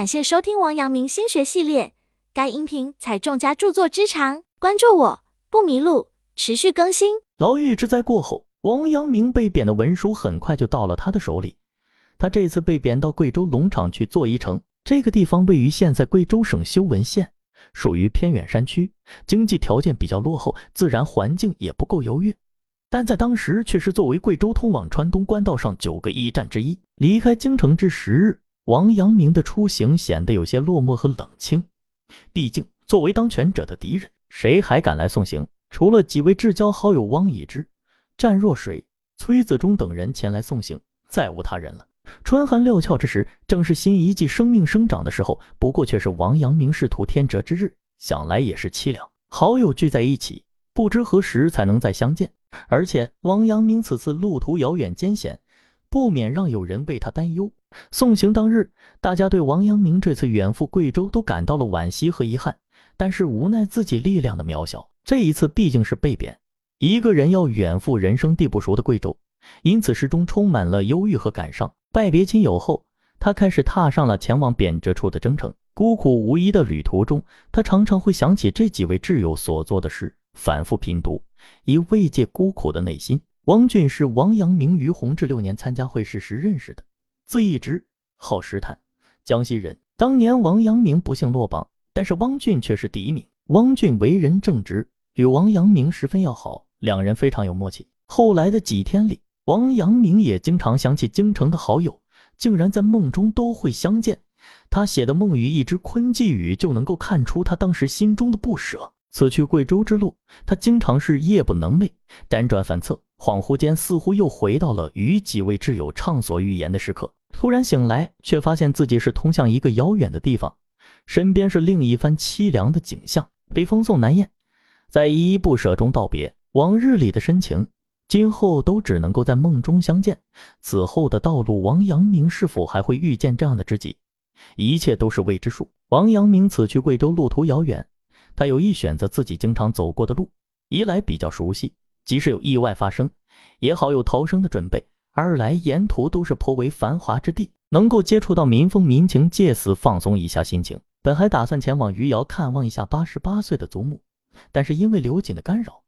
感谢收听王阳明心学系列，该音频采众家著作之长，关注我不迷路，持续更新。牢狱之灾过后，王阳明被贬的文书很快就到了他的手里。他这次被贬到贵州龙场去做一城，这个地方位于现在贵州省修文县，属于偏远山区，经济条件比较落后，自然环境也不够优越。但在当时却是作为贵州通往川东官道上九个驿站之一。离开京城至十日，王阳明的出行显得有些落寞和冷清。毕竟作为当权者的敌人，谁还敢来送行？除了几位至交好友汪以之、湛若水、崔子忠等人前来送行，再无他人了。春寒料峭之时，正是新一季生命生长的时候，不过却是王阳明仕途天折之日，想来也是凄凉。好友聚在一起，不知何时才能再相见。而且王阳明此次路途遥远艰险，不免让有人为他担忧。送行当日，大家对王阳明这次远赴贵州都感到了惋惜和遗憾，但是无奈自己力量的渺小。这一次毕竟是被贬，一个人要远赴人生地不熟的贵州，因此始终充满了忧郁和感伤。拜别亲友后，他开始踏上了前往贬谪处的征程。孤苦无依的旅途中，他常常会想起这几位挚友所做的事，反复品读。以慰藉孤苦的内心。王俊是王阳明于弘治六年参加会试时认识的，字义直，号石坦，江西人。当年王阳明不幸落榜，但是汪俊却是第一名。汪俊为人正直，与王阳明十分要好，两人非常有默契。后来的几天里，王阳明也经常想起京城的好友，竟然在梦中都会相见。他写的《梦与一只昆寄语》就能够看出他当时心中的不舍。此去贵州之路，他经常是夜不能寐，辗转反侧，恍惚间似乎又回到了与几位挚友畅所欲言的时刻。突然醒来，却发现自己是通向一个遥远的地方，身边是另一番凄凉的景象。北风送南雁，在依依不舍中道别，往日里的深情，今后都只能够在梦中相见。此后的道路，王阳明是否还会遇见这样的知己？一切都是未知数。王阳明此去贵州，路途遥远。他有意选择自己经常走过的路，一来比较熟悉，即使有意外发生，也好有逃生的准备；二来沿途都是颇为繁华之地，能够接触到民风民情，借此放松一下心情。本还打算前往余姚看望一下八十八岁的祖母，但是因为刘瑾的干扰，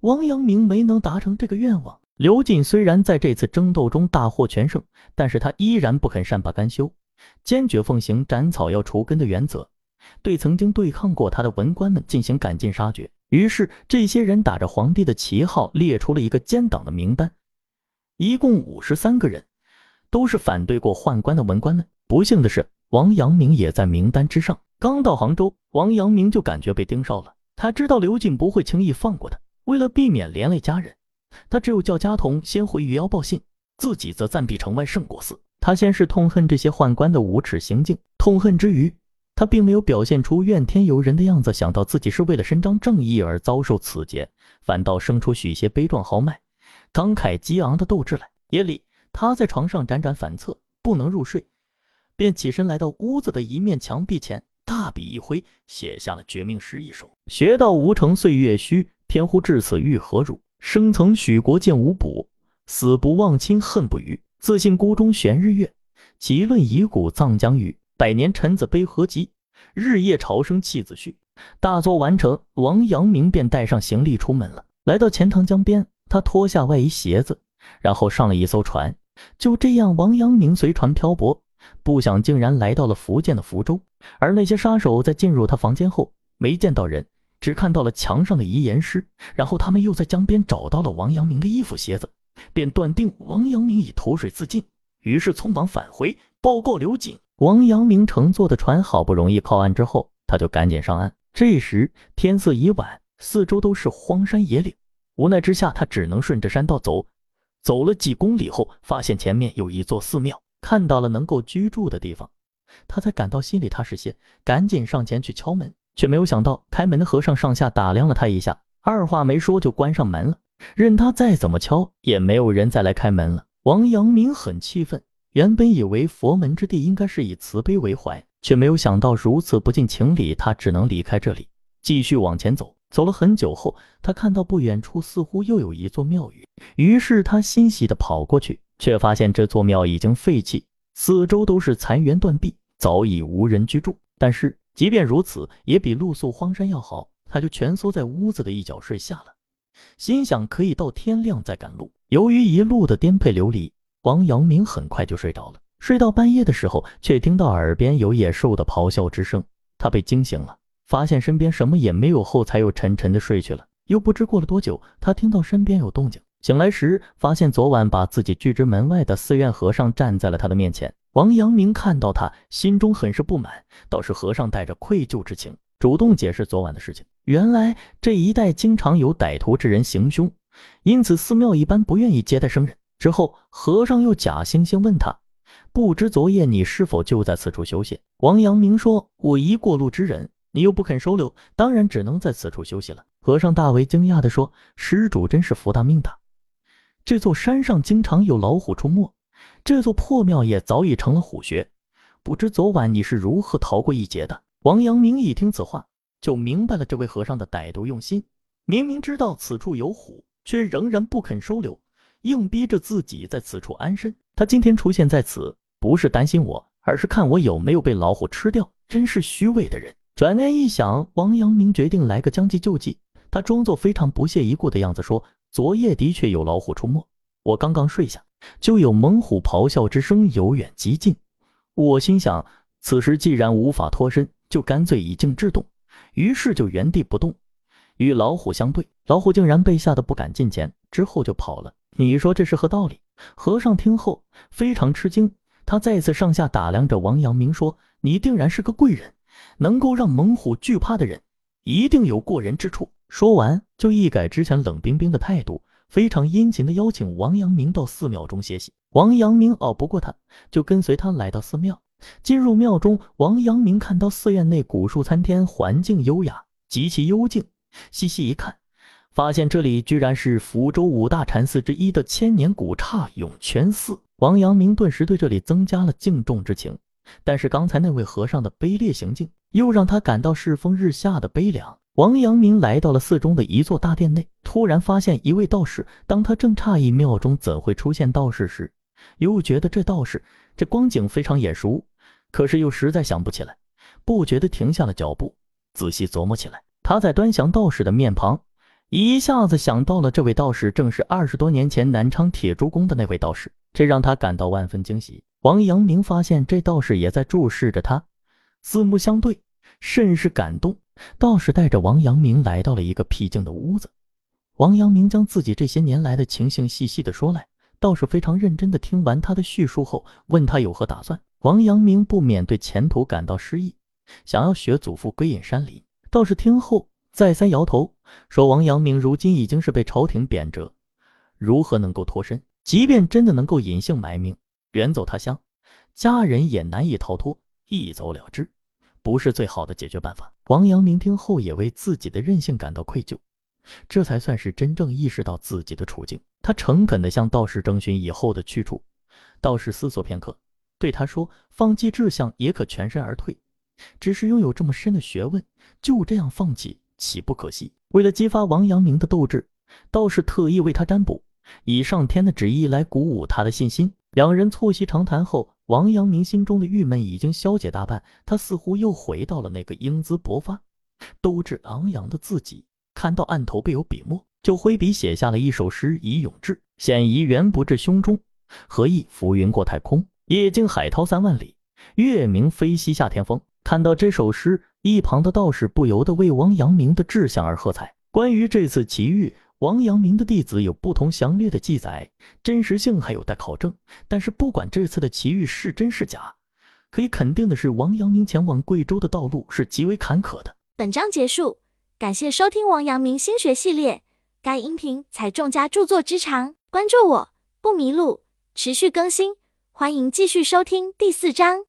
王阳明没能达成这个愿望。刘瑾虽然在这次争斗中大获全胜，但是他依然不肯善罢甘休，坚决奉行斩草要除根的原则。对曾经对抗过他的文官们进行赶尽杀绝。于是，这些人打着皇帝的旗号，列出了一个奸党的名单，一共五十三个人，都是反对过宦官的文官们。不幸的是，王阳明也在名单之上。刚到杭州，王阳明就感觉被盯梢了。他知道刘瑾不会轻易放过他，为了避免连累家人，他只有叫家童先回余姚报信，自己则暂避城外圣果寺。他先是痛恨这些宦官的无耻行径，痛恨之余。他并没有表现出怨天尤人的样子，想到自己是为了伸张正义而遭受此劫，反倒生出许些悲壮豪迈、慷慨激昂的斗志来。夜里，他在床上辗转反侧，不能入睡，便起身来到屋子的一面墙壁前，大笔一挥，写下了绝命诗一首：“学道无成岁月虚，偏乎至此欲何如？生曾许国见无补，死不忘亲恨不渝。自信孤中悬日月，极论遗骨葬江鱼。”百年臣子悲何急，日夜朝生弃子序。大作完成，王阳明便带上行李出门了。来到钱塘江边，他脱下外衣鞋子，然后上了一艘船。就这样，王阳明随船漂泊，不想竟然来到了福建的福州。而那些杀手在进入他房间后，没见到人，只看到了墙上的遗言诗。然后他们又在江边找到了王阳明的衣服鞋子，便断定王阳明已投水自尽，于是匆忙返回报告刘瑾。王阳明乘坐的船好不容易靠岸之后，他就赶紧上岸。这时天色已晚，四周都是荒山野岭，无奈之下，他只能顺着山道走。走了几公里后，发现前面有一座寺庙，看到了能够居住的地方，他才感到心里踏实些，赶紧上前去敲门，却没有想到开门的和尚上下打量了他一下，二话没说就关上门了。任他再怎么敲，也没有人再来开门了。王阳明很气愤。原本以为佛门之地应该是以慈悲为怀，却没有想到如此不近情理。他只能离开这里，继续往前走。走了很久后，他看到不远处似乎又有一座庙宇，于是他欣喜地跑过去，却发现这座庙已经废弃，四周都是残垣断壁，早已无人居住。但是即便如此，也比露宿荒山要好。他就蜷缩在屋子的一角睡下了，心想可以到天亮再赶路。由于一路的颠沛流离，王阳明很快就睡着了。睡到半夜的时候，却听到耳边有野兽的咆哮之声，他被惊醒了，发现身边什么也没有后，才又沉沉的睡去了。又不知过了多久，他听到身边有动静，醒来时发现昨晚把自己拒之门外的寺院和尚站在了他的面前。王阳明看到他，心中很是不满，倒是和尚带着愧疚之情，主动解释昨晚的事情。原来这一带经常有歹徒之人行凶，因此寺庙一般不愿意接待生人。之后，和尚又假惺惺问他：“不知昨夜你是否就在此处休息？”王阳明说：“我一过路之人，你又不肯收留，当然只能在此处休息了。”和尚大为惊讶地说：“施主真是福大命大，这座山上经常有老虎出没，这座破庙也早已成了虎穴，不知昨晚你是如何逃过一劫的？”王阳明一听此话。就明白了这位和尚的歹毒用心。明明知道此处有虎，却仍然不肯收留，硬逼着自己在此处安身。他今天出现在此，不是担心我，而是看我有没有被老虎吃掉。真是虚伪的人。转念一想，王阳明决定来个将计就计。他装作非常不屑一顾的样子说：“昨夜的确有老虎出没，我刚刚睡下，就有猛虎咆哮之声由远及近。我心想，此时既然无法脱身，就干脆以静制动。”于是就原地不动，与老虎相对，老虎竟然被吓得不敢近前，之后就跑了。你说这是何道理？和尚听后非常吃惊，他再次上下打量着王阳明，说：“你定然是个贵人，能够让猛虎惧怕的人，一定有过人之处。”说完，就一改之前冷冰冰的态度，非常殷勤地邀请王阳明到寺庙中歇息。王阳明拗不过他，就跟随他来到寺庙。进入庙中，王阳明看到寺院内古树参天，环境优雅，极其幽静。细细一看，发现这里居然是福州五大禅寺之一的千年古刹涌泉寺。王阳明顿时对这里增加了敬重之情。但是刚才那位和尚的卑劣行径，又让他感到世风日下的悲凉。王阳明来到了寺中的一座大殿内，突然发现一位道士。当他正诧异庙中怎会出现道士时，又觉得这道士这光景非常眼熟。可是又实在想不起来，不觉得停下了脚步，仔细琢磨起来。他在端详道士的面庞，一下子想到了这位道士正是二十多年前南昌铁珠宫的那位道士，这让他感到万分惊喜。王阳明发现这道士也在注视着他，四目相对，甚是感动。道士带着王阳明来到了一个僻静的屋子，王阳明将自己这些年来的情形细细的说来。道士非常认真的听完他的叙述后，问他有何打算。王阳明不免对前途感到失意，想要学祖父归隐山林。道士听后再三摇头，说：“王阳明如今已经是被朝廷贬谪，如何能够脱身？即便真的能够隐姓埋名，远走他乡，家人也难以逃脱，一走了之，不是最好的解决办法。”王阳明听后也为自己的任性感到愧疚。这才算是真正意识到自己的处境。他诚恳地向道士征询以后的去处。道士思索片刻，对他说：“放弃志向也可全身而退，只是拥有这么深的学问，就这样放弃，岂不可惜？”为了激发王阳明的斗志，道士特意为他占卜，以上天的旨意来鼓舞他的信心。两人促膝长谈后，王阳明心中的郁闷已经消解大半，他似乎又回到了那个英姿勃发、斗志昂扬的自己。看到案头备有笔墨，就挥笔写下了一首诗以咏志。险夷缘不至胸中，何意浮云过太空？夜静海涛三万里，月明飞西下天峰。看到这首诗，一旁的道士不由得为王阳明的志向而喝彩。关于这次奇遇，王阳明的弟子有不同详略的记载，真实性还有待考证。但是不管这次的奇遇是真是假，可以肯定的是，王阳明前往贵州的道路是极为坎坷的。本章结束。感谢收听王阳明心学系列，该音频采众家著作之长，关注我不迷路，持续更新，欢迎继续收听第四章。